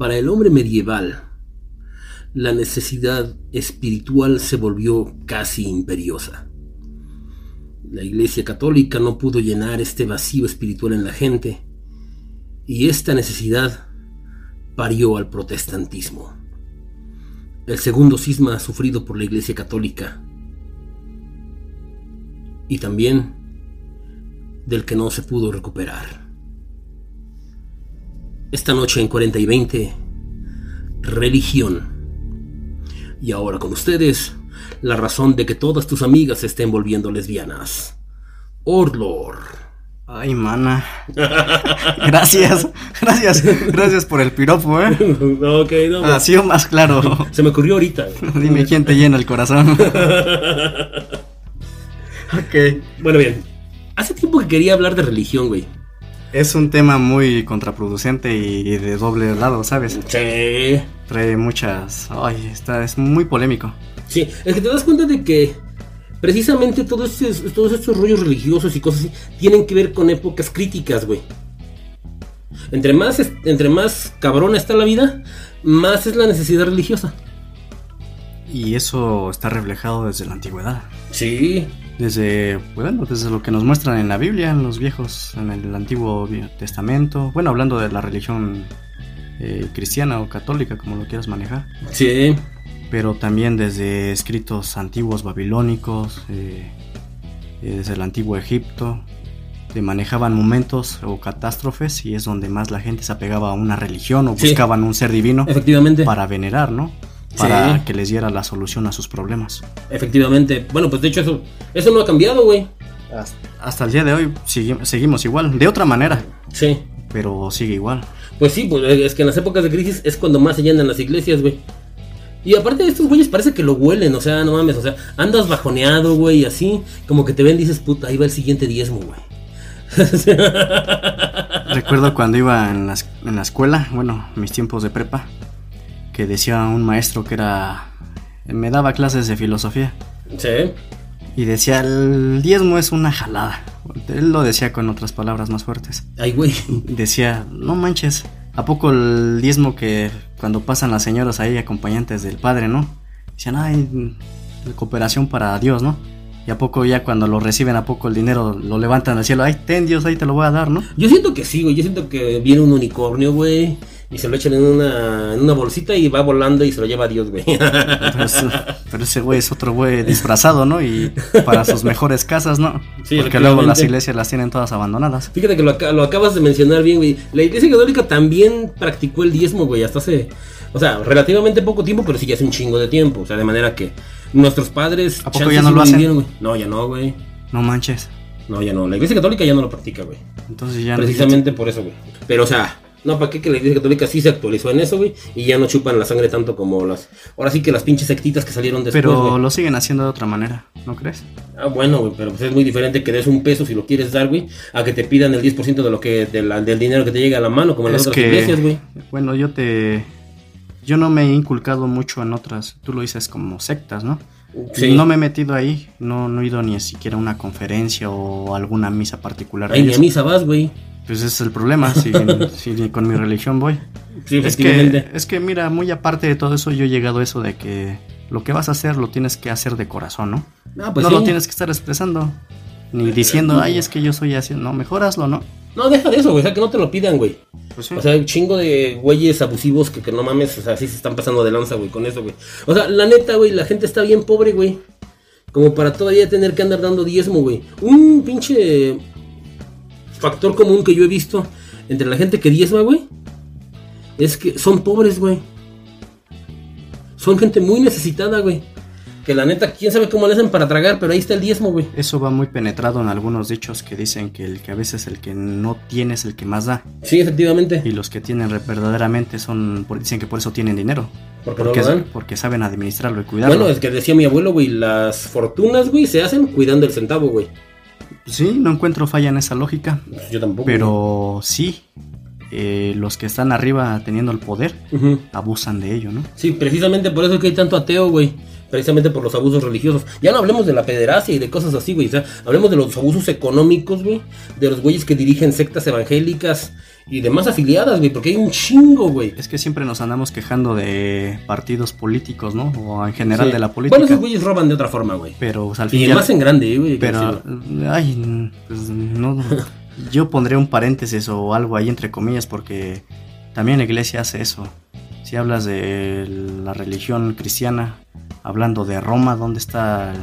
Para el hombre medieval, la necesidad espiritual se volvió casi imperiosa. La Iglesia Católica no pudo llenar este vacío espiritual en la gente y esta necesidad parió al protestantismo. El segundo cisma sufrido por la Iglesia Católica y también del que no se pudo recuperar. Esta noche en 40 y 20, religión. Y ahora con ustedes, la razón de que todas tus amigas se estén volviendo lesbianas. Orlor. Ay, mana. Gracias, gracias, gracias por el piropo, ¿eh? ok, no. Ha sido más claro. Se me ocurrió ahorita. Dime quién te llena el corazón. ok. Bueno, bien. Hace tiempo que quería hablar de religión, güey. Es un tema muy contraproducente y de doble lado, ¿sabes? Sí. Trae muchas... Ay, está, es muy polémico. Sí, es que te das cuenta de que precisamente todos estos, todos estos rollos religiosos y cosas así tienen que ver con épocas críticas, güey. Entre más, entre más cabrona está la vida, más es la necesidad religiosa. Y eso está reflejado desde la antigüedad. Sí. Desde, bueno, desde lo que nos muestran en la Biblia, en los viejos, en el Antiguo Testamento. Bueno, hablando de la religión eh, cristiana o católica, como lo quieras manejar. Sí. Pero también desde escritos antiguos babilónicos, eh, eh, desde el antiguo Egipto, que manejaban momentos o catástrofes y es donde más la gente se apegaba a una religión o buscaban un ser divino Efectivamente. para venerar, ¿no? Para que les diera la solución a sus problemas. Efectivamente. Bueno, pues de hecho eso, eso no ha cambiado, güey. Hasta, el día de hoy seguimos igual, de otra manera. Sí. Pero sigue igual. Pues sí, pues es que en las épocas de crisis es cuando más se llenan las iglesias, güey. Y aparte de estos güeyes parece que lo huelen, o sea, no mames, o sea, andas bajoneado, güey, así, como que te ven y dices, puta, ahí va el siguiente diezmo, güey. Recuerdo cuando iba en en la escuela, bueno, mis tiempos de prepa, que decía un maestro que era... Me daba clases de filosofía. Sí. Y decía, el diezmo es una jalada. Él lo decía con otras palabras más fuertes. Ay, güey. Decía, no manches, ¿a poco el diezmo que cuando pasan las señoras ahí acompañantes del padre, ¿no? Decían, ay, cooperación para Dios, ¿no? Y a poco ya cuando lo reciben, a poco el dinero lo levantan al cielo. Ay, ten Dios, ahí te lo voy a dar, ¿no? Yo siento que sí, güey. Yo siento que viene un unicornio, güey y se lo echan en una, en una bolsita y va volando y se lo lleva a Dios, güey. Pero, ese güey es otro güey disfrazado, ¿no? Y para sus mejores casas, ¿no? Sí, Porque luego las iglesias las tienen todas abandonadas. Fíjate que lo, lo acabas de mencionar bien, güey. La iglesia católica también practicó el diezmo, güey, hasta hace, o sea, relativamente poco tiempo, pero sí ya hace un chingo de tiempo. O sea, de manera que nuestros padres... ¿A poco ya no lo hacen? no, ya no, güey. No manches. No, ya no. La iglesia católica ya no lo practica, güey. Entonces ya Precisamente por eso, güey. Pero, o sea, no, ¿para qué que la Iglesia Católica sí se actualizó en eso, güey? Y ya no chupan la sangre tanto como las... Ahora sí que las pinches sectitas que salieron después, Pero lo siguen haciendo de otra manera, ¿no crees? Ah, bueno, güey, pero pues es muy diferente que des un peso si lo quieres dar, güey, a que te pidan el 10% de lo que, del dinero que te llega a la mano, como en las otras iglesias, güey. Bueno, yo te... Yo no me he inculcado mucho en otras, tú lo dices como sectas, ¿no? Sí. No me he metido ahí, no, no he ido ni siquiera a una conferencia o alguna misa particular. Ay, ni a misa vas, güey. Pues ese es el problema, si, con mi religión voy. Sí, es que, es que mira, muy aparte de todo eso, yo he llegado a eso de que lo que vas a hacer lo tienes que hacer de corazón, ¿no? No, pues no lo tienes que estar expresando, ni diciendo, ay, es que yo soy así, no, mejor hazlo, ¿no? No, deja de eso, güey, o sea, que no te lo pidan, güey. Pues o sea, un chingo de güeyes abusivos que, que no mames, o sea, sí se están pasando de lanza, güey, con eso, güey. O sea, la neta, güey, la gente está bien pobre, güey. Como para todavía tener que andar dando diezmo, güey. Un pinche factor común que yo he visto entre la gente que diezma, güey, es que son pobres, güey. Son gente muy necesitada, güey. Que la neta, quién sabe cómo le hacen para tragar, pero ahí está el diezmo, güey. Eso va muy penetrado en algunos dichos que dicen que el que a veces el que no tiene es el que más da. Sí, efectivamente. Y los que tienen verdaderamente son, por- dicen que por eso tienen dinero. Porque, Porque, no lo dan. porque saben administrarlo y cuidarlo. Bueno, es que decía mi abuelo, güey, las fortunas, güey, se hacen cuidando el centavo, güey. Sí, no encuentro falla en esa lógica. Yo tampoco. Pero sí, eh, los que están arriba teniendo el poder abusan de ello, ¿no? Sí, precisamente por eso es que hay tanto ateo, güey. Precisamente por los abusos religiosos. Ya no hablemos de la pederastia y de cosas así, güey. O sea, hablemos de los abusos económicos, güey. De los güeyes que dirigen sectas evangélicas y demás afiliadas, güey. Porque hay un chingo, güey. Es que siempre nos andamos quejando de partidos políticos, ¿no? O en general Sí. de la política. Bueno, esos güeyes roban de otra forma, güey. pero al fin Y más en grande, güey. Pero, ay, pues no. Yo pondré un paréntesis o algo ahí entre comillas porque también la iglesia hace eso. Si hablas de la religión cristiana, hablando de Roma, ¿dónde está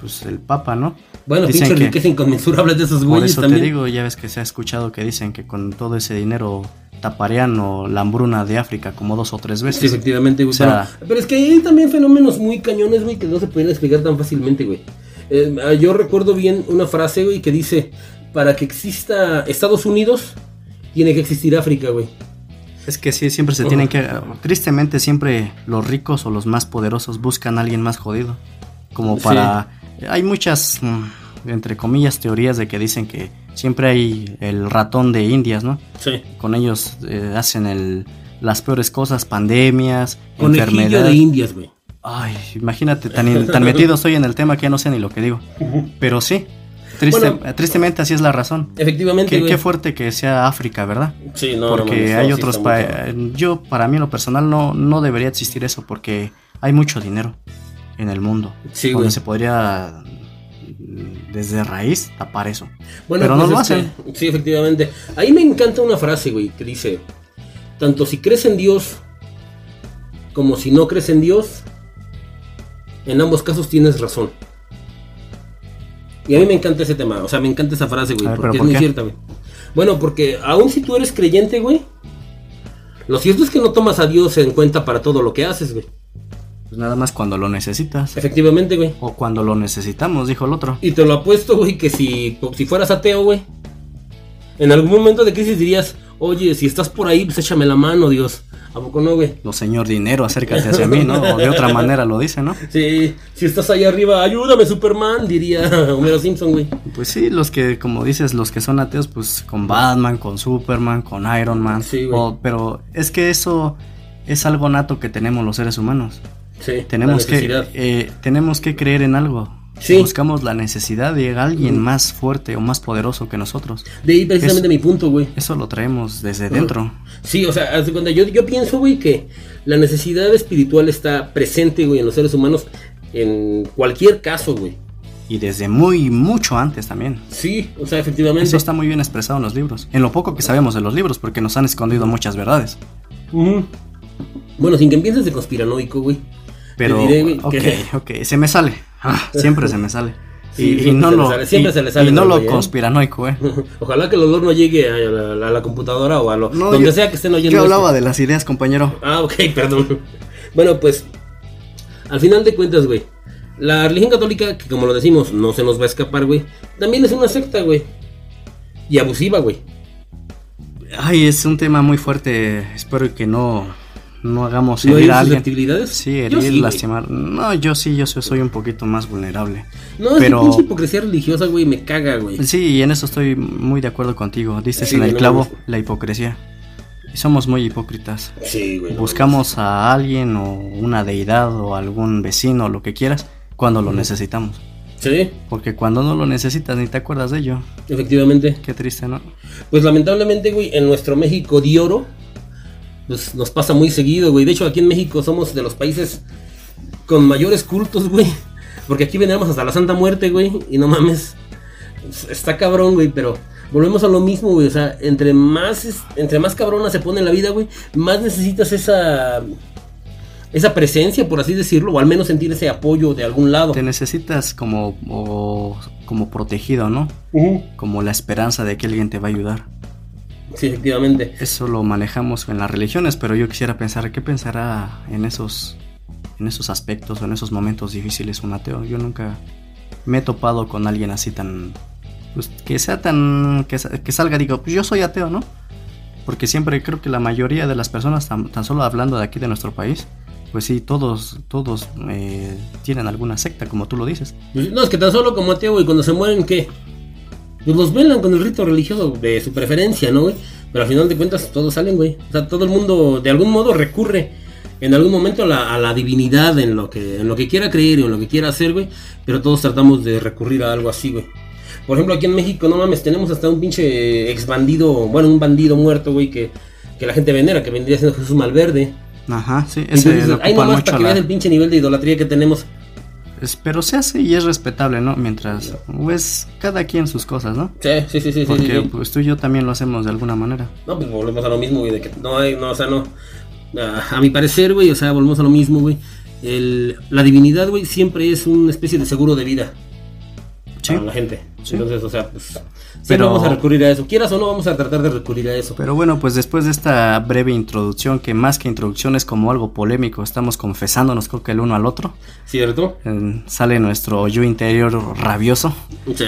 pues, el Papa, no? Bueno, dicen pinche que- riqueza inconmensurable de esos Por güeyes eso también. te digo, ya ves que se ha escuchado que dicen que con todo ese dinero taparían o la hambruna de África como dos o tres veces. Sí, efectivamente, güey. O sea- pero, pero es que hay también fenómenos muy cañones, güey, que no se pueden explicar tan fácilmente, güey. Eh, yo recuerdo bien una frase, güey, que dice, para que exista Estados Unidos, tiene que existir África, güey. Es que sí, siempre se tienen que... Tristemente siempre los ricos o los más poderosos buscan a alguien más jodido. Como para... Hay muchas, mm, entre comillas, teorías de que dicen que siempre hay el ratón de Indias, ¿no? Sí. Con ellos eh, hacen el, las peores cosas, pandemias, Conejillo de enfermedades. Indias, güey. Ay, imagínate, tan, tan metido estoy en el tema que ya no sé ni lo que digo. Pero sí, triste- Bueno. tristemente así es la razón. Efectivamente, Qué, fuerte que sea África, ¿verdad? Sí, no, porque no, hay otros países. Yo, para mí, en lo personal, no, no debería existir eso porque hay mucho dinero en el mundo. Sí, donde güey. se podría mm, desde raíz tapar eso. Bueno, Pero no pues lo hacen. que- sí, efectivamente. Ahí me encanta una frase, güey, que dice, tanto si crees en Dios como si no crees en Dios, en ambos casos tienes razón. Y a mí me encanta ese tema, o sea, me encanta esa frase, güey, ver, porque ¿pero es por muy cierta, güey. Bueno, porque aun si tú eres creyente, güey, lo cierto es que no tomas a Dios en cuenta para todo lo que haces, güey. Pues nada más cuando lo necesitas. Efectivamente, güey. O cuando lo necesitamos, dijo el otro. Y te lo apuesto, güey, que si, si fueras ateo, güey, en algún momento de crisis dirías, oye, si estás por ahí, pues échame la mano, Dios. ¿A poco no, güey? No, señor dinero, acércate hacia mí, ¿no? O de otra manera lo dice, ¿no? Sí, si estás ahí arriba, ayúdame, Superman, diría Homero Simpson, güey. Pues sí, los que, como dices, los que son ateos, pues con Batman, con Superman, con Iron Man. Sí, güey. O- pero es que eso es algo nato que tenemos los seres humanos. Sí, Tenemos que, eh, tenemos que creer en algo. Sí. Buscamos la necesidad de alguien más fuerte o más poderoso que nosotros. De ahí precisamente mi punto, güey. Eso lo traemos desde dentro. Sí, o sea, cuenta, yo, yo pienso, güey, que la necesidad espiritual está presente, güey, en los seres humanos en cualquier caso, güey. Y desde muy, mucho antes también. Sí, o sea, efectivamente. Eso está muy bien expresado en los libros. En lo poco que sabemos de los libros, porque nos han escondido muchas verdades. Bueno, sin que empieces de conspiranoico, güey. Pero, diré, ok, ok, se me sale. Ah, siempre se me sale. Sí, y, no se lo, sale, siempre y- se le sale y no lo ¿eh? conspiranoico, eh. Ojalá que el olor no llegue a la, a la computadora o a lo No, donde yo- sea que estén oyendo. Yo esto. hablaba de las ideas, compañero. Ah, ok, perdón. Bueno, pues, al final de cuentas, güey, la religión católica, que como lo decimos, no se nos va a escapar, güey, también es una secta, güey. Y abusiva, güey. Ay, es un tema muy fuerte. Espero que no, no hagamos ¿No herir a alguien. susceptibilidades? Sí, herir, sí, güey. lastimar. No, yo sí, yo soy, un poquito más vulnerable. No, es pero- pinche hipocresía religiosa, güey, me caga, güey. Sí, y en eso estoy muy de acuerdo contigo. Diste Sí, en el no clavo la hipocresía. Y somos muy hipócritas. Sí, güey. no Buscamos a alguien o una deidad o algún vecino, lo que quieras, cuando lo necesitamos. Sí, Porque cuando no lo necesitas ni te acuerdas de ello. efectivamente. Qué triste, ¿no? Pues lamentablemente, güey, en nuestro México de oro, pues nos pasa muy seguido, güey. De hecho, aquí en México somos de los países con mayores cultos, güey. Porque aquí veníamos hasta la Santa Muerte, güey. Y no mames. Está cabrón, güey, pero volvemos a lo mismo, güey. O sea, entre más, es- entre más cabrona se pone la vida, güey, más necesitas esa. Esa presencia, por así decirlo, o al menos sentir ese apoyo de algún lado. Te necesitas como, o- como protegido, ¿no? Como la esperanza de que alguien te va a ayudar. Sí, efectivamente. Eso lo manejamos en las religiones, pero yo quisiera pensar, ¿qué pensará en esos, en esos aspectos o en esos momentos difíciles un ateo? Yo nunca me he topado con alguien así tan... Pues, que sea tan... Que, que salga, digo, pues yo soy ateo, ¿no? Porque siempre creo que la mayoría de las personas, tan, tan solo hablando de aquí de nuestro país, pues sí, todos, todos eh, tienen alguna secta, como tú lo dices. Pues, no, es que tan solo como ateo, güey, cuando se mueren, ¿qué? Pues los velan con el rito religioso de su preferencia, ¿no, güey? Pero al final de cuentas todos salen, güey. O sea, todo el mundo de algún modo recurre en algún momento a la, a la divinidad en lo, que, en lo que quiera creer y en lo que quiera hacer, güey. Pero todos tratamos de recurrir a algo así, güey. Por ejemplo, aquí en México, no mames, tenemos hasta un pinche ex bandido, bueno, un bandido muerto, güey, que, que la gente venera, que vendría siendo Jesús Malverde. Ajá, sí, ese Entonces, lo ahí nomás mucho para que la- veas el pinche nivel de idolatría que tenemos. Es- pero se hace y es respetable, ¿no? Mientras, pues, cada quien sus cosas, ¿no? Sí, sí, sí, sí, sí, Porque sí. pues tú y yo también lo hacemos de alguna manera. No, pues volvemos a lo mismo, güey, de que no hay, no, o sea, no. A, a mi parecer, güey, o sea, volvemos a lo mismo, güey. El, la divinidad, güey, siempre es una especie de seguro de vida Sí. la gente. Sí. Entonces, o sea, pues Pero- vamos a recurrir a eso. Quieras o no, vamos a tratar de recurrir a eso. Pero bueno, pues después de esta breve introducción, que más que introducción es como algo polémico, estamos confesándonos creo que el uno al otro, ¿Cierto? eh, sale nuestro yo interior rabioso, Sí.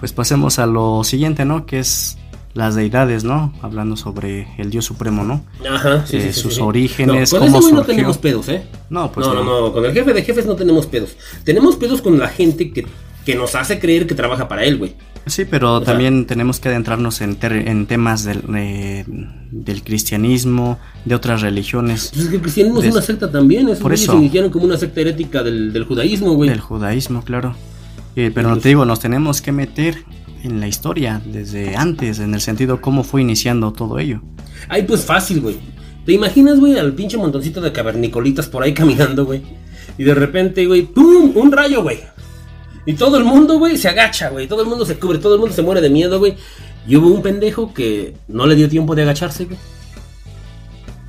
pues pasemos a lo siguiente, ¿no? Que es las deidades, ¿no? Hablando sobre el Dios Supremo, ¿no? Ajá, sí, Eh, sí, sí, sus sí. orígenes, no, con cómo ese no tenemos pedos, ¿eh? No, pues no, no, no, con el jefe de jefes no tenemos pedos. Tenemos pedos con la gente que, que nos hace creer que trabaja para él, güey. Sí, pero también tenemos que adentrarnos en, ter- en temas del, eh, del cristianismo, de otras religiones, Pues es que el cristianismo es una secta también. Esos Por eso. se iniciaron como una secta herética del, del judaísmo, güey. del judaísmo, claro. Eh, pero no te digo, nos tenemos que meter en la historia desde antes, en el sentido cómo fue iniciando todo ello. Ay, pues fácil, güey. ¿Te imaginas, güey, al pinche montoncito de cavernicolitas por ahí caminando, güey? Y de repente, güey, ¡pum! Un rayo, güey. Y todo el mundo, güey, se agacha, güey. Todo el mundo se cubre, todo el mundo se muere de miedo, güey. Y hubo un pendejo que no le dio tiempo de agacharse, güey.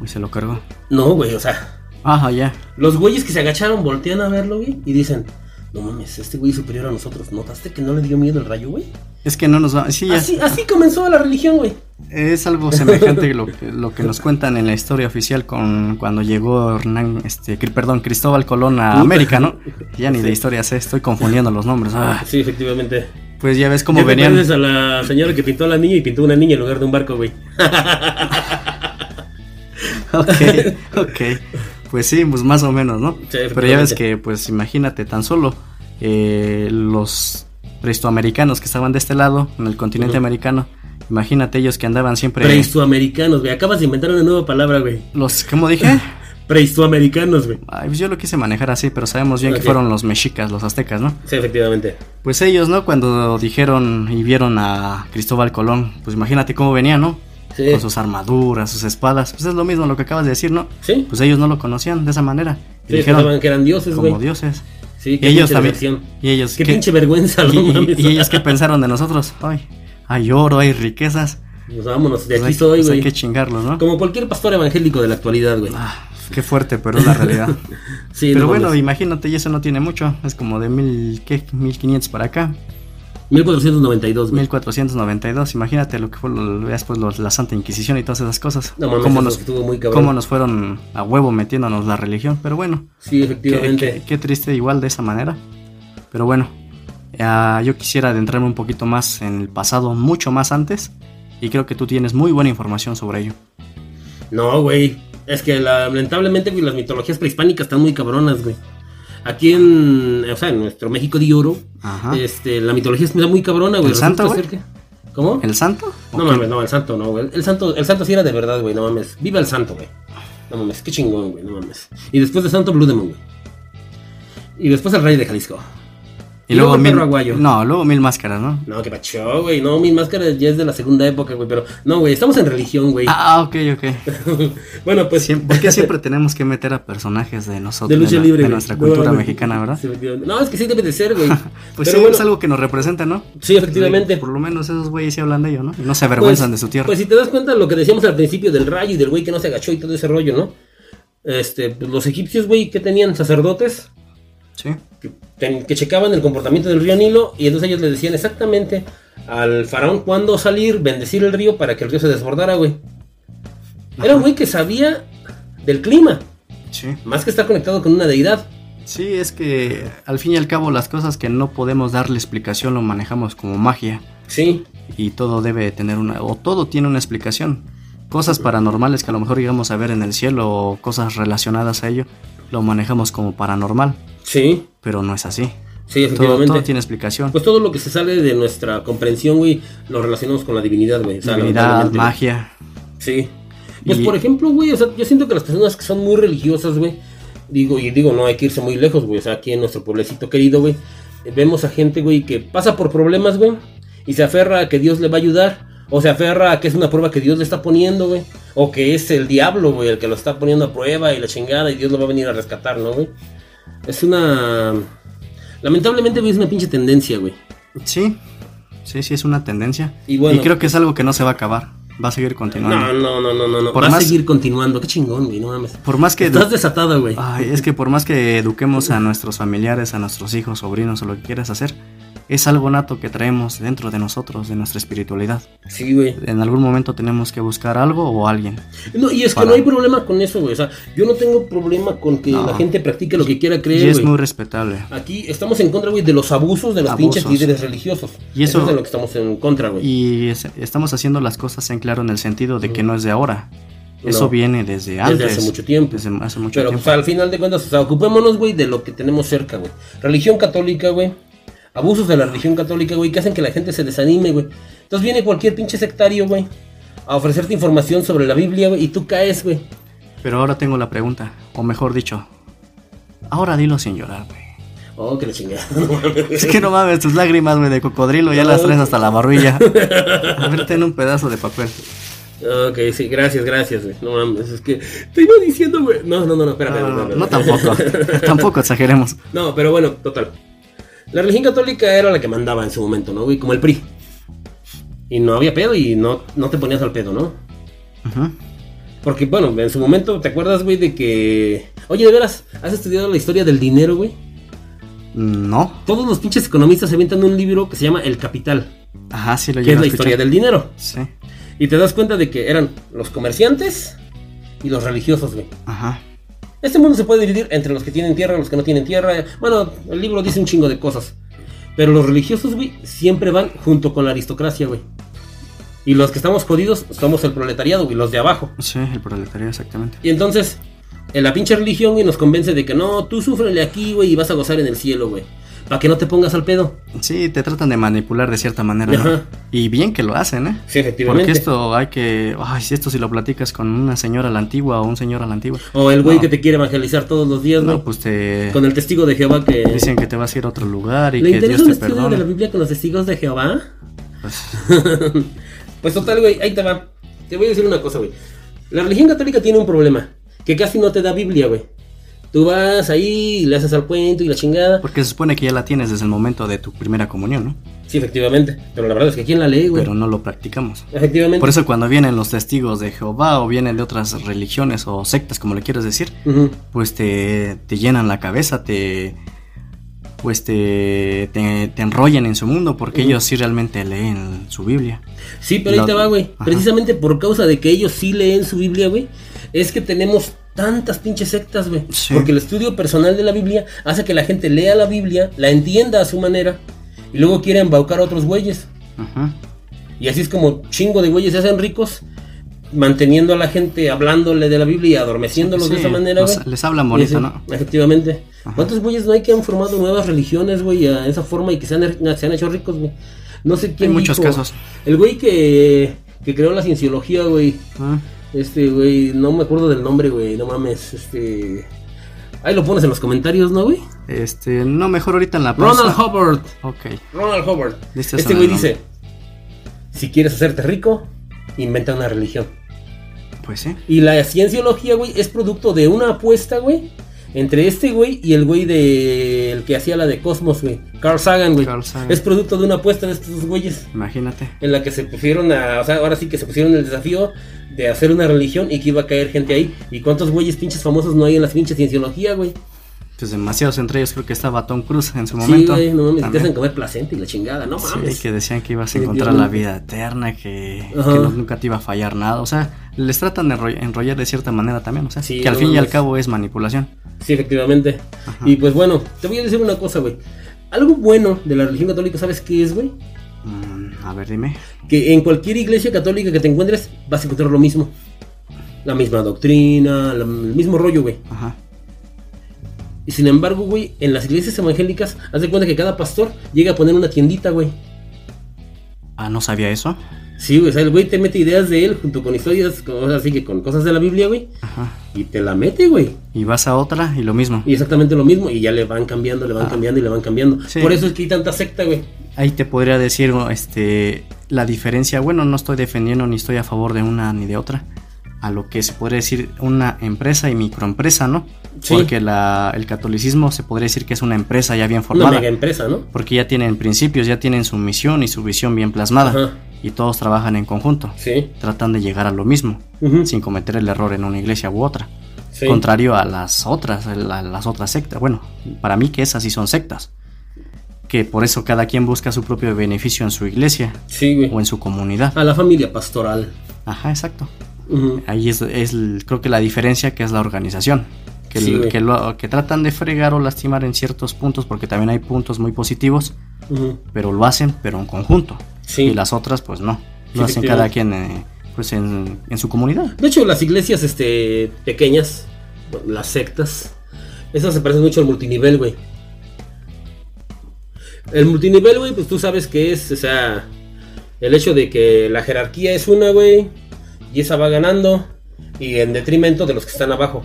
Y se lo cargó. No, güey, o sea, Ajá, ya. los güeyes que se agacharon voltean a verlo, güey, y dicen, no mames, este güey es superior a nosotros. ¿Notaste que no le dio miedo el rayo, güey? Es que no nos va. Sí. Así, así comenzó la religión, güey. Es algo semejante lo que, lo que nos cuentan en la historia oficial con cuando llegó Hernán, este, perdón, Cristóbal Colón a América, ¿no? Ya ni de historia sé, estoy confundiendo los nombres. Ah, Sí, efectivamente. pues ya ves cómo Ya venían. a la señora que pintó a la niña y pintó una niña en lugar de un barco, güey. Ok, ok. Pues sí, pues más o menos, ¿no? Sí, Pero ya ves que, pues imagínate, tan solo eh, los prehistoamericanos que estaban de este lado, en el continente americano, imagínate ellos que andaban siempre... Prehistoamericanos, güey. Acabas de inventar una nueva palabra, güey. Los, ¿cómo dije? Prehistoamericanos, güey. Ay, pues yo lo quise manejar así, pero sabemos bien que fueron los mexicas, los aztecas, ¿no? Sí, efectivamente. Pues ellos, ¿no? Cuando dijeron y vieron a Cristóbal Colón, pues imagínate cómo venía, ¿no? Sí. Con sus armaduras, sus espadas, pues es lo mismo lo que acabas de decir, ¿no? Sí. Pues ellos no lo conocían de esa manera. Y dijeron, que eran dioses, como güey. dioses. Sí, Y qué ellos pinche también. Y ellos, Qué ¿qué- pinche vergüenza, y, no y- y ellos qué pensaron de nosotros? Ay, hay oro, hay riquezas. Pues vámonos, de Pues aquí hay, soy, pues hay güey. que chingarlos, ¿no? Como cualquier pastor evangélico de la actualidad, güey. Ah, qué fuerte, pero es la realidad. Sí, pero no bueno, mames. imagínate, y eso no tiene mucho. Es como de mil, ¿qué? 1500 para acá. 1492, güey. 1492. Imagínate lo que fue lo- después lo- la Santa Inquisición y todas esas cosas. No mames, cómo, nos, muy cómo nos fueron a huevo metiéndonos la religión. Pero bueno, Sí, efectivamente. qué- qué triste igual de esa manera. Pero bueno, ah, yo quisiera adentrarme un poquito más en el pasado, mucho más antes. Y creo que tú tienes muy buena información sobre ello. No, güey. Es que lamentablemente, las mitologías prehispánicas están muy cabronas, güey. Aquí en, o sea, en nuestro México de oro, Ajá. este, la mitología está muy cabrona, güey. ¿El santo, güey? ¿Cómo? ¿El santo? ¿O No mames, no, el santo no, güey. El santo, el santo sí era de verdad, güey, no mames. Viva el santo, güey. No mames, qué chingón, güey, no mames. Y después de santo, Blue Demon, güey. Y después el rey de Jalisco. Y luego el mil, aguayo. no, luego mil máscaras, ¿no? No, qué pacho, güey. No, mi máscara ya es de la segunda época, güey. Pero, no, güey, estamos en religión, güey. Ah, ok, ok. bueno, pues. Siem- ¿Por qué siempre tenemos que meter a personajes de nosotros, de lucha la- libre, de nuestra cultura no, mexicana, verdad? no, es que sí debe de ser, güey. Pues Pero sí, bueno, es algo que nos representa, ¿no? Sí, efectivamente. Por lo menos esos güeyes sí hablan de ello, ¿no? Y no se avergüenzan Pues- de su tierra. Pues si te das cuenta lo que decíamos al principio del rayo y del güey que no se agachó y todo ese rollo, ¿no? Este, pues, los egipcios, güey, que tenían sacerdotes sí. Que, checaban el comportamiento del río Nilo y entonces ellos le decían exactamente al faraón cuándo salir, bendecir el río para que el río se desbordara, güey. Era un güey que sabía del clima, Sí. más que estar conectado con una deidad. Sí, es que al fin y al cabo las cosas que no podemos darle explicación lo manejamos como magia. Sí, Y todo debe tener una, o todo tiene una explicación. Cosas paranormales que a lo mejor llegamos a ver en el cielo o cosas relacionadas a ello, lo manejamos como paranormal, sí, pero no es así. sí, efectivamente. todo tiene explicación. Pues todo lo que se sale de nuestra comprensión, güey, lo relacionamos con la divinidad, güey. O sea, Divinidad, magia. Sí. Pues Y- por ejemplo, güey, o sea, yo siento que las personas que son muy religiosas, güey, digo, y digo, no hay que irse muy lejos, güey, o sea, aquí en nuestro pueblecito querido, güey, vemos a gente, güey, que pasa por problemas, güey, y se aferra a que Dios le va a ayudar, o se aferra a que es una prueba que Dios le está poniendo, güey, o que es el diablo, güey, el que lo está poniendo a prueba y la chingada y Dios lo va a venir a rescatar, ¿no, güey? Es una... Lamentablemente, güey, es una pinche tendencia, güey. Sí, sí, sí, es una tendencia. Y bueno- creo que es algo que no se va a acabar. Va a seguir continuando. No, no, no, no, no, no. Por Va a seguir continuando. Qué chingón, güey, no mames. Por más que... Estás desatado, güey. Ay, es que por más que eduquemos a nuestros familiares, a nuestros hijos, sobrinos o lo que quieras hacer, es algo nato que traemos dentro de nosotros, de nuestra espiritualidad. Sí, güey. En algún momento tenemos que buscar algo o alguien. No, y es que no hay problema con eso, güey. O sea, yo no tengo problema con que No. la gente practique lo que quiera Y creer, es güey. muy respetable. Aquí estamos en contra, güey, de los abusos de los Abusos. pinches líderes religiosos. Y eso- es de lo que estamos en contra, güey. Y es- estamos haciendo las cosas en claro en el sentido de que no es de ahora. Eso No. viene desde Desde antes. hace mucho tiempo. Desde hace mucho Pero tiempo. pues, al final de cuentas, o sea, ocupémonos, güey, de lo que tenemos cerca, güey. Religión católica, güey. Abusos de la religión católica, güey, que hacen que la gente se desanime, güey. Entonces viene cualquier pinche sectario, güey, a ofrecerte información sobre la Biblia, güey, y tú caes, güey. Pero ahora tengo la pregunta, o mejor dicho, ahora dilo sin llorar, güey. Oh, que la chingada. Es que no mames, tus lágrimas, güey, de cocodrilo ya las traes hasta la barbilla. A ver, ten un pedazo de papel. ok, sí, gracias, gracias, güey. No mames, es que te iba diciendo, güey. No, no, no, no, espérame. No, no, no, no, no tampoco. tampoco exageremos. No, pero bueno, total. La religión católica era la que mandaba en su momento, ¿no, güey? Como el PRI. Y no había pedo y no, no te ponías al pedo, ¿no? Ujú. Porque, bueno, en su momento, ¿te acuerdas, güey, de que... Oye, de veras, ¿has estudiado la historia del dinero, güey? No. Todos los pinches economistas se avientan un libro que se llama El Capital, Ajá, sí lo que es la historia del dinero. Sí. Y te das cuenta de que eran los comerciantes y los religiosos, güey. Ajá. Este mundo se puede dividir entre los que tienen tierra y los que no tienen tierra. Bueno, el libro dice un chingo de cosas. Pero los religiosos, güey, siempre van junto con la aristocracia, güey. Y los que estamos jodidos somos el proletariado, güey, los de abajo. Sí, el proletariado, exactamente. Y entonces, en la pinche religión, güey, nos convence de que no, tú súfrele aquí, güey, y vas a gozar en el cielo, güey. Para que no te pongas al pedo. Sí, te tratan de manipular de cierta manera, ¿no? Y bien que lo hacen, ¿eh? Sí, efectivamente. Porque esto hay que... Ay, si esto si lo platicas con una señora a la antigua o un señor a la antigua. O el güey No. que te quiere evangelizar todos los días, ¿no? No, pues te... Con el testigo de Jehová que... Dicen que te vas a ir a otro lugar y ¿Le que Dios interesa un te estudio de la perdona. Biblia con los testigos de Jehová? Pues, Pues total, güey, ahí te va. Te voy a decir una cosa, güey. La religión católica tiene un problema. Que casi no te da Biblia, güey. Tú vas ahí y le haces al cuento y la chingada. porque se supone que ya la tienes desde el momento de tu primera comunión, ¿no? Sí, efectivamente. Pero la verdad es que ¿quién la lee, güey? Pero no lo practicamos. Efectivamente. Por eso cuando vienen los testigos de Jehová o vienen de otras religiones o sectas, como le quieras decir, pues te, te llenan la cabeza, te pues te, te, te enrollan en su mundo porque ellos sí realmente leen su Biblia. Sí, pero ahí te va, güey. Precisamente por causa de que ellos sí leen su Biblia, güey. Es que tenemos tantas pinches sectas, güey. Sí. Porque el estudio personal de la Biblia hace que la gente lea la Biblia, la entienda a su manera. Y luego quiere embaucar a otros güeyes. Ajá. Y así es como chingo de güeyes se hacen ricos, manteniendo a la gente, hablándole de la Biblia y adormeciéndolos de esa manera, güey. les hablan bonito, ¿no? Efectivamente. Ajá. ¿Cuántos güeyes no hay que han formado nuevas religiones, güey, a esa forma y que se han, se han hecho ricos, güey? No sé quién Hay muchos dijo. casos. El güey que, que creó la cienciología, güey. Ah, Este, güey, no me acuerdo del nombre, güey, no mames, este... Ahí lo pones en los comentarios, ¿no, güey? Este, no, mejor ahorita en la pausa. Ronald Hubbard. Ok. Ronald Hubbard. Este güey dice, si quieres hacerte rico, inventa una religión. Pues sí. Y la cienciología, güey, es producto de una apuesta, güey, entre este güey y el güey de el que hacía la de Cosmos, güey, Carl Sagan, güey. Carl Sagan. Es producto de una apuesta de estos dos güeyes Imagínate. en la que se pusieron a, o sea, ahora sí que se pusieron el desafío de hacer una religión y que iba a caer gente ahí. ¿Y cuántos güeyes pinches famosos no hay en la pinche cienciología, güey? Pues demasiados entre ellos creo que estaba Tom Cruise en su Sí, momento. güey, no mames, te hacen comer placenta y la chingada, no Sí, mames. que decían que ibas a Sí, encontrar la vida eterna, que, que Ajá. no- nunca te iba a fallar nada. O sea, les tratan de enroll- enrollar de cierta manera también. O sea, Sí, que al no fin y al cabo es manipulación. Sí, efectivamente. Y pues bueno, te voy a decir una cosa, güey. Algo bueno de la religión católica, ¿sabes qué es, güey? Mm, a ver, dime. Que en cualquier iglesia católica que te encuentres vas a encontrar lo mismo. La misma doctrina, el mismo rollo, güey. Ajá. Y sin embargo, güey, en las iglesias evangélicas, haz de cuenta que cada pastor llega a poner una tiendita, güey. Ah, no sabía eso. Sí, güey, o sea, el güey te mete ideas de él junto con historias, con- así que con cosas de la Biblia, güey. Ajá. Y te la mete, güey. Y vas a otra y lo mismo. Y exactamente lo mismo. Y ya le van cambiando, le van Ah. cambiando y le van cambiando. Sí. Por eso es que hay tanta secta, güey. Ahí te podría decir este la diferencia. Bueno, no estoy defendiendo ni estoy a favor de una ni de otra. A lo que se podría decir una empresa y microempresa, ¿no? Sí. Porque la, el catolicismo se podría decir que es una empresa ya bien Una formada. mega empresa, ¿no? Porque ya tienen principios, ya tienen su misión y su visión bien plasmada. Ajá. Y todos trabajan en conjunto. Sí. Tratan de llegar a lo mismo, sin cometer el error en una iglesia u otra. Sí. Contrario a las otras, a las otras sectas. Bueno, para mí que esas sí son sectas. Que por eso cada quien busca su propio beneficio en su iglesia Sí, güey. o en su comunidad. A la familia pastoral. Ajá, exacto. Ahí es, es el- creo que la diferencia que es la organización. Que, Sí, que, lo- que tratan de fregar o lastimar en ciertos puntos, porque también hay puntos muy positivos, pero lo hacen, pero en conjunto. Sí. Y las otras, pues no. Lo hacen cada quien eh, pues en, en su comunidad. De hecho, las iglesias este, pequeñas, las sectas, esas se parecen mucho al multinivel, güey. El multinivel, güey, pues tú sabes que es, o sea, el hecho de que la jerarquía es una, güey, y esa va ganando, y en detrimento de los que están abajo.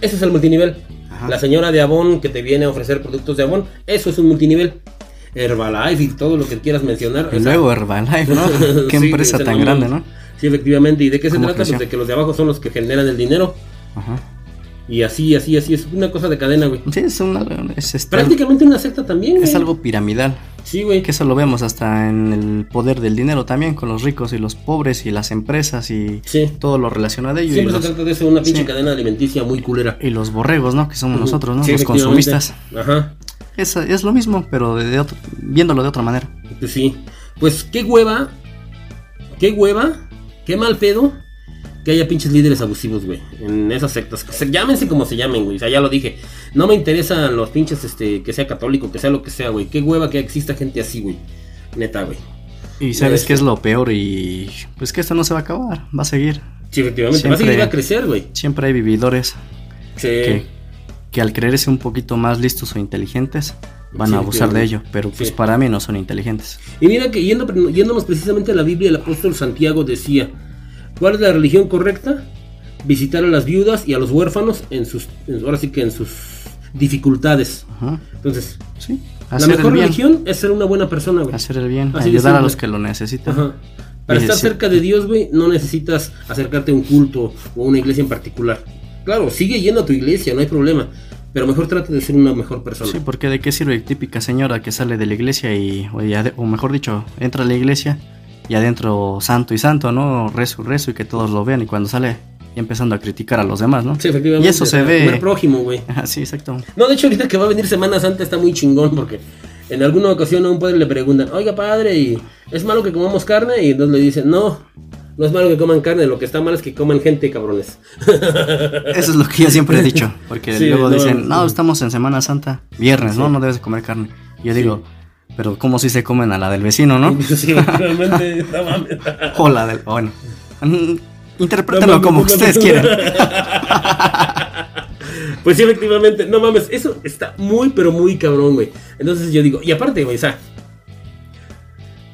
Ese es el multinivel. Ajá. La señora de Avon que te viene a ofrecer productos de Avon, eso es un multinivel. Herbalife y todo lo que quieras mencionar. Y luego Herbalife, ¿no? Qué Sí, empresa tan grande. ¿no? Sí, efectivamente. ¿Y de qué se ¿Cómo trata? Pues de que los de abajo son los que generan el dinero. Ajá. Y así, así, así. Es una cosa de cadena, güey. Sí, es, una, es, este- Prácticamente una secta también, güey. es algo piramidal. Sí, güey. Que eso lo vemos hasta en el poder del dinero también, con los ricos y los pobres y las empresas y Sí. todo lo relacionado a ello. Y Siempre se los, trata de eso, una pinche Sí. cadena alimenticia muy culera. y los borregos, ¿no? Que somos nosotros, ¿no? Sí, los consumistas. Ajá. Es, es lo mismo, pero de, de otro- viéndolo de otra manera. Pues sí. Pues qué hueva. Qué hueva. Qué mal pedo. Que haya pinches líderes abusivos, güey. En esas sectas. Se, llámense como se llamen, güey. O sea, ya lo dije. No me interesan los pinches, este, que sea católico, que sea lo que sea, güey. Qué hueva que exista gente así, güey. Neta, güey. Y sabes qué es lo peor y pues que esto no se va a acabar, va a seguir. Sí, efectivamente. Va a seguir a crecer, güey. Siempre hay vividores Sí. que, que al creerse un poquito más listos o inteligentes van Sí, a abusar de ello, pero pues Sí. para mí no son inteligentes. Y mira que yendo, yéndonos precisamente a la Biblia, el apóstol Santiago decía, ¿cuál es la religión correcta? Visitar a las viudas y a los huérfanos en sus, en- ahora sí que en sus dificultades. Ajá. Entonces, Sí, la hacer mejor religión es ser una buena persona, güey. hacer el bien, Así ayudar a los que lo necesitan. Ajá. Para estar cerca de Dios, güey, no necesitas acercarte a un culto o a una iglesia en particular. Claro, sigue yendo a tu iglesia, no hay problema. Pero mejor trata de ser una mejor persona. Sí, porque de qué sirve típica señora que sale de la iglesia y, o, ya de- o mejor dicho, entra a la iglesia y adentro santo y santo, ¿no? Rezo, rezo y que todos lo vean y cuando sale ya empezando a criticar a los demás, ¿no? Sí, efectivamente. Y eso se ve. Comer prójimo, güey. Ajá, sí, exacto. No, de hecho, ahorita que va a venir Semana Santa está muy chingón porque en alguna ocasión a un padre le preguntan, oiga padre, ¿y ¿es malo que comamos carne? Y entonces le dicen, no, no es malo que coman carne, lo que está mal es que coman gente, cabrones. Eso es lo que yo siempre he dicho, porque Sí, luego no, dicen, no, estamos en Semana Santa, viernes, ¿no? Sí. No debes de comer carne. Y yo digo, pero ¿cómo si se comen a la del vecino, no? sí, realmente, no mames. O la del... Bueno, mm, No interprétenlo mames, como no ustedes quieran. Pues sí, efectivamente, no mames, eso está muy, pero muy cabrón, güey. Entonces yo digo, y aparte, güey, o sea,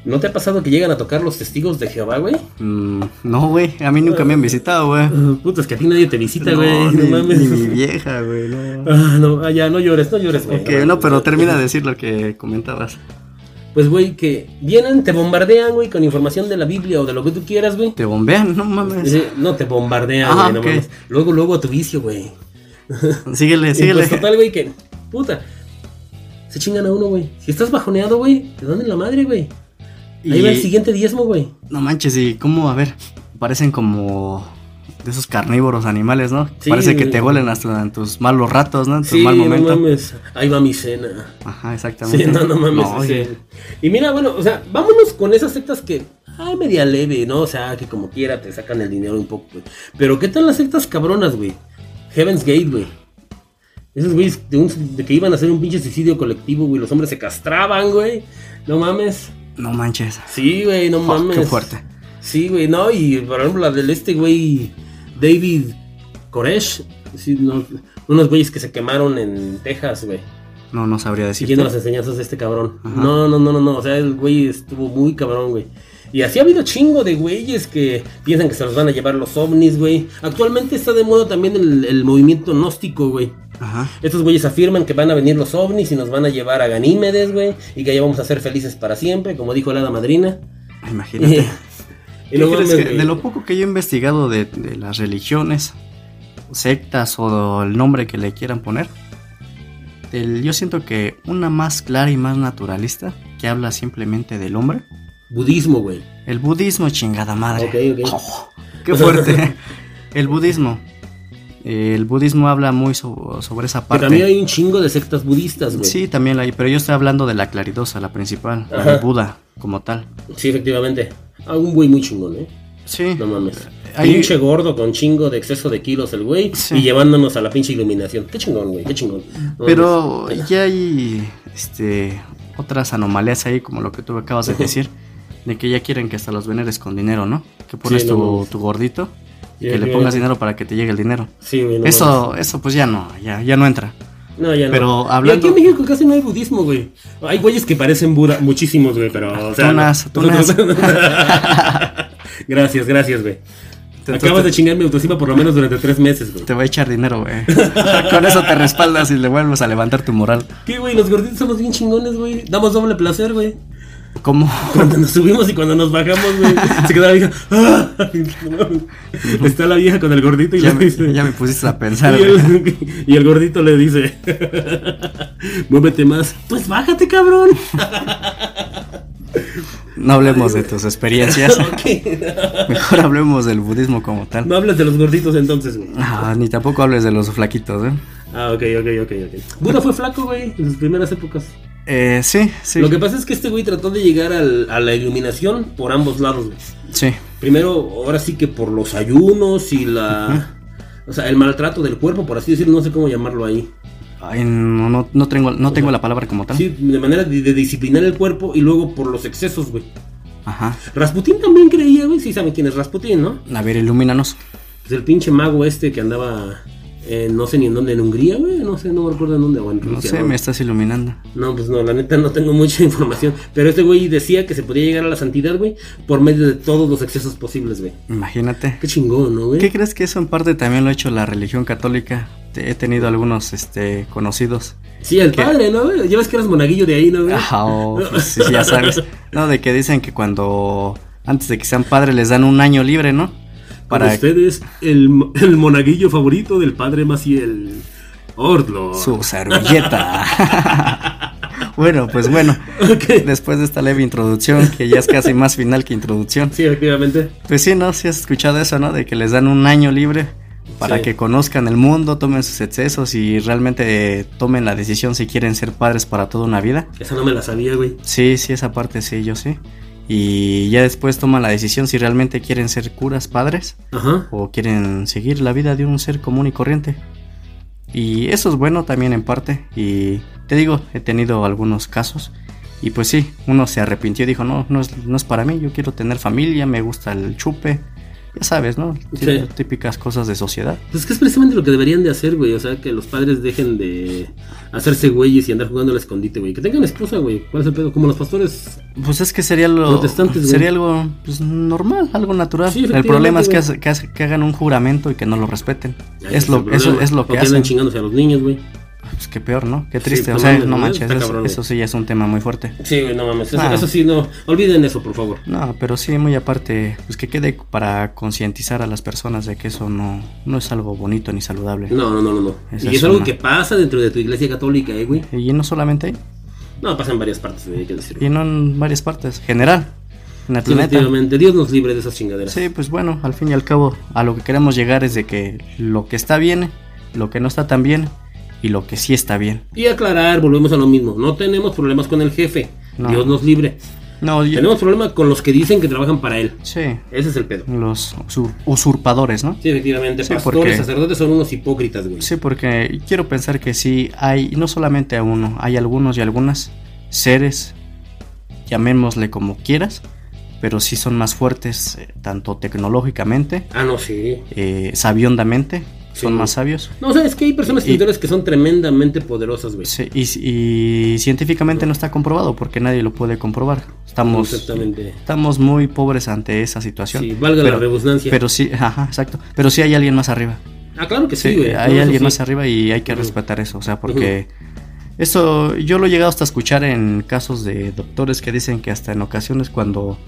¿no te ha pasado que llegan a tocar los testigos de Jehová, güey? Mm, no, güey, a mí nunca me han visitado, güey. Uh, Puta, es que a ti nadie te visita, güey. No, mames. ni mi vieja, güey, no. Ah, no, ah, ya, no llores, no llores, güey. Ok, no, pero termina de decir lo que comentabas. Pues, güey, que vienen, te bombardean, güey, con información de la Biblia o de lo que tú quieras, güey. Te bombean, no mames. No te bombardean, Ah, güey, no mames. Luego, luego a tu vicio, güey. Síguele, Y síguele. pues total, güey, que, puta, se chingan a uno, güey. Si estás bajoneado, güey, te dan en la madre, güey. Ahí Y- va el siguiente diezmo, güey. No manches, y cómo, a ver, parecen como de esos carnívoros animales, ¿no? Sí, Parece que te huelen hasta en tus malos ratos, ¿no? En tu Sí, mal no momento. mames. Ahí va mi cena. Ajá, exactamente. Sí, no, no mames. No, sí. Y mira, bueno, o sea, vámonos con esas sectas que, ay, media leve, ¿no? O sea, que como quiera te sacan el dinero un poco, güey. Pero ¿qué tal las sectas cabronas, güey? Heaven's Gate, güey. Esos güeyes de, de que iban a hacer un pinche suicidio colectivo, güey. Los hombres se castraban, güey. No mames. No manches. Sí, güey, no Oh, mames. qué fuerte. Sí, güey, no, y por ejemplo la del este güey, David Koresh, sí, no, unos güeyes que se quemaron en Texas, güey, No, no sabría decir. siguiendo las enseñanzas de este cabrón. Ajá. No, no, no, no, no, o sea, el güey estuvo muy cabrón, güey. Y así ha habido chingo de güeyes que piensan que se los van a llevar los ovnis, güey. Actualmente está de moda también el, el movimiento gnóstico, güey. Ajá. Estos güeyes afirman que van a venir los ovnis y nos van a llevar a Ganímedes, güey. Y que ya vamos a ser felices para siempre, como dijo la hada madrina. Imagínate. y ¿Qué luego me- que de lo poco que yo he investigado de, de las religiones, sectas o el nombre que le quieran poner, el- yo siento que una más clara y más naturalista, que habla simplemente del hombre, Budismo, güey. el budismo, chingada madre. Ok, ok. Oh, qué fuerte. el budismo. El budismo habla muy so- sobre esa parte. también hay un chingo de sectas budistas, güey. Sí, también hay, pero yo estoy hablando de la claridosa, la principal, la Ajá. de Buda, como tal. Sí, efectivamente. Ah, un güey muy chingón, ¿eh? Sí. No mames. Hay- Pinche gordo con chingo de exceso de kilos el güey. Sí. Y llevándonos a la pinche iluminación. Qué chingón, güey. Qué chingón. No Pero mames. ya hay este otras anomalías ahí, como lo que tú acabas de decir, de que ya quieren que hasta los veneres con dinero, ¿no? Que pones Sí, no tu, mames. tu gordito y que le pongas dinero para que te llegue el dinero. Sí, güey. no eso, eso pues ya no, ya, ya no entra. No, ya no. pero Y hablando- aquí en México casi no hay budismo, güey. Hay güeyes que parecen Buda, muchísimos, güey, pero. O sea, Tunas, no- tunas. gracias, gracias, güey. Te- Acabas te- de chingar mi autoestima por lo menos durante tres meses, güey. Te va a echar dinero, güey. Con eso te respaldas y le vuelves a levantar tu moral. ¿Qué, güey? Los gorditos somos bien chingones, güey. Damos doble placer, güey. ¿Cómo? Cuando nos subimos y cuando nos bajamos, güey, se queda la vieja. ¡Ah! Está la vieja con el gordito y Ya le me, dice. ya me pusiste a pensar, y, el, y el gordito le dice: Muévete más. Pues bájate, cabrón. No hablemos de tus experiencias. Mejor hablemos del budismo como tal. No hables de los gorditos entonces, güey. Ah, ni tampoco hables de los flaquitos, ¿eh? Ah, ok, ok, ok, ok. Buda fue flaco, güey, en sus primeras épocas. Eh, sí, sí. Lo que pasa es que este güey trató de llegar al- a la iluminación por ambos lados, güey. Sí. Primero, ahora sí que por los ayunos y la. O sea, el maltrato del cuerpo, por así decirlo, no sé cómo llamarlo ahí. Ay, no, no, no tengo, no tengo la palabra como tal. Sí, de manera de, de disciplinar el cuerpo y luego por los excesos, güey. Ajá. Rasputín también creía, güey. Sí saben quién es Rasputín, ¿no? A ver, ilumínanos. Pues el pinche mago este que andaba. Eh, no sé ni en dónde, en Hungría, güey. No sé, no me acuerdo en dónde. O en No sé, me estás iluminando. No, pues no, la neta no tengo mucha información. Pero este güey decía que se podía llegar a la santidad, güey, por medio de todos los excesos posibles, güey. Imagínate. Qué chingón, ¿no, güey? ¿Qué crees que eso en parte también lo ha hecho la religión católica? He tenido algunos este, conocidos. Sí, el padre, ¿no, güey? Llevas que eras monaguillo de ahí, ¿no, güey? Ajá, o, pues, sí, ya sabes. No, de que dicen que cuando antes de que sean padres les dan un año libre, ¿no? Para Para ustedes, el, el monaguillo favorito del padre Maciel. Ordlo. su servilleta. bueno, pues bueno. Después de esta leve introducción, que ya es casi más final que introducción. Sí, efectivamente. Pues sí, ¿no? Sí has escuchado eso, ¿no? De que les dan un año libre para Sí. que conozcan el mundo, tomen sus excesos y realmente eh, tomen la decisión si quieren ser padres para toda una vida. Esa no me la sabía, güey. Sí, sí, esa parte sí, yo sí. Y ya después toman la decisión si realmente quieren ser curas padres Ajá. o quieren seguir la vida de un ser común y corriente. Y eso es bueno también en parte. Y te digo, he tenido algunos casos. Y pues sí, uno se arrepintió y dijo, no, no es, no es para mí, yo quiero tener familia, me gusta el chupe. Ya sabes, ¿no? Sí. Típicas cosas de sociedad. Pues que es precisamente lo que deberían de hacer, güey. O sea, que los padres dejen de hacerse güeyes y andar jugando al escondite, güey. Que tengan esposa, güey. ¿Cuál es el pedo? Como los pastores. Pues es que sería lo Protestantes, güey. sería algo pues, normal, algo natural. Sí, el problema es que, hace- que, hace- que hagan un juramento y que no lo respeten. Es lo, el eso es lo que hacen. chingándose a los niños, güey. Pues qué peor, ¿no? Qué Sí, triste. pues, o sea, mames, no manches, eso, eso sí ya es un tema muy fuerte. Sí, no mames. Eso, Ah. eso sí, no. Olviden eso, por favor. No, pero sí, muy aparte, pues que quede para concientizar a las personas de que eso no, no es algo bonito ni saludable. No, no, no, no. no. Y es es algo una. que pasa dentro de tu iglesia católica, eh, güey. Y no solamente ahí, No, pasa en varias partes, hay que decirlo. y no en varias partes, general. en el planeta. Definitivamente, Dios nos libre de esas chingaderas. Sí, pues bueno, al fin y al cabo, a lo que queremos llegar es de que lo que está bien, lo que no está tan bien y lo que sí está bien. Y aclarar, volvemos a lo mismo, no tenemos problemas con el jefe, No. Dios nos libre. No, yo- Tenemos problemas con los que dicen que trabajan para él. sí, Ese es el pedo. los usur- usurpadores, ¿no? Sí, efectivamente, Sí, pastores, porque- sacerdotes son unos hipócritas, güey. Sí, porque quiero pensar que sí hay, no solamente a uno, hay algunos y algunas seres, llamémosle como quieras, pero sí son más fuertes, eh, tanto tecnológicamente, Ah, no, sí. eh, sabiondamente, son Sí. más sabios. No, sabes que hay personas Y- espirituales que son tremendamente poderosas, güey. Sí, y, y científicamente no está comprobado porque nadie lo puede comprobar. Estamos, Exactamente. estamos muy pobres ante esa situación. Sí, valga la redundancia. Pero sí, ajá, exacto. Pero sí hay alguien más arriba. Ah, claro que sí, Sí, güey. hay No, alguien sí. más arriba y hay que respetar eso. O sea, porque eso yo lo he llegado hasta a escuchar en casos de doctores que dicen que hasta en ocasiones cuando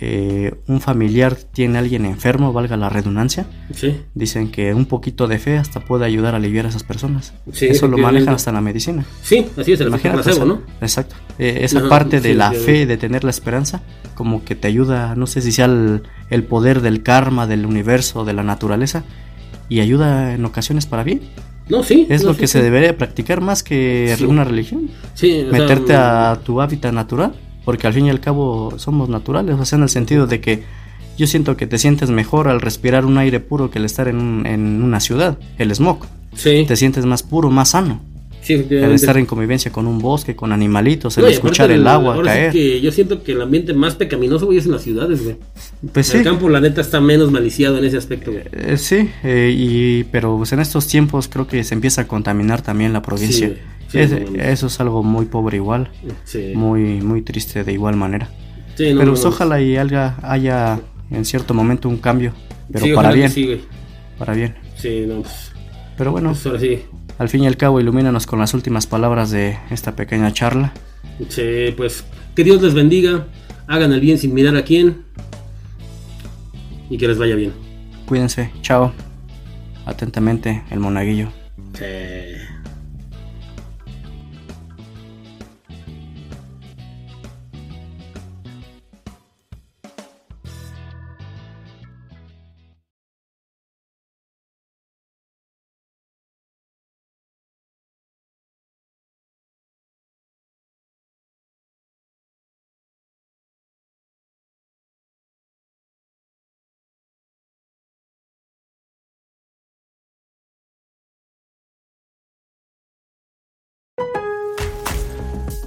eh, un familiar tiene a alguien enfermo, valga la redundancia, Sí, dicen que un poquito de fe hasta puede ayudar a aliviar a esas personas. Sí, eso lo manejan hasta en la medicina. sí, así es el placebo, ¿no? Exacto. Eh, esa Ajá, parte de sí, la fe, de tener la esperanza, como que te ayuda, no sé si sea el, el poder del karma, del universo, de la naturaleza, y ayuda en ocasiones para bien. No, sí. Es no, lo sí, que sí. se debería practicar más que Sí. una religión. Sí, sea, Meterte a tu hábitat natural, porque al fin y al cabo somos naturales, o sea, en el sentido de que yo siento que te sientes mejor al respirar un aire puro que el estar en, un- en una ciudad, el smog. Sí, Te sientes más puro, más sano. Sí, El estar en convivencia con un bosque, con animalitos, el No, escuchar el agua sí caer. que yo siento que el ambiente más pecaminoso, güey, es en las ciudades, güey. Pues El sí, campo, la neta, está menos maliciado en ese aspecto, güey. eh, sí, eh, y, pero pues en estos tiempos creo que se empieza a contaminar también la provincia. Sí, Es- eso es algo muy pobre igual, Sí. muy, muy triste de igual manera. Sí, no, pero pues, ojalá y haya, haya en cierto momento un cambio, pero para bien, Sí, güey. para bien. Sí, no, pues, Pero bueno, pues ahora sí. Al fin y al cabo ilumínanos con las últimas palabras de esta pequeña charla. Sí, pues que Dios les bendiga, hagan el bien sin mirar a quién y que les vaya bien. Cuídense, chao. Atentamente, el monaguillo. Sí.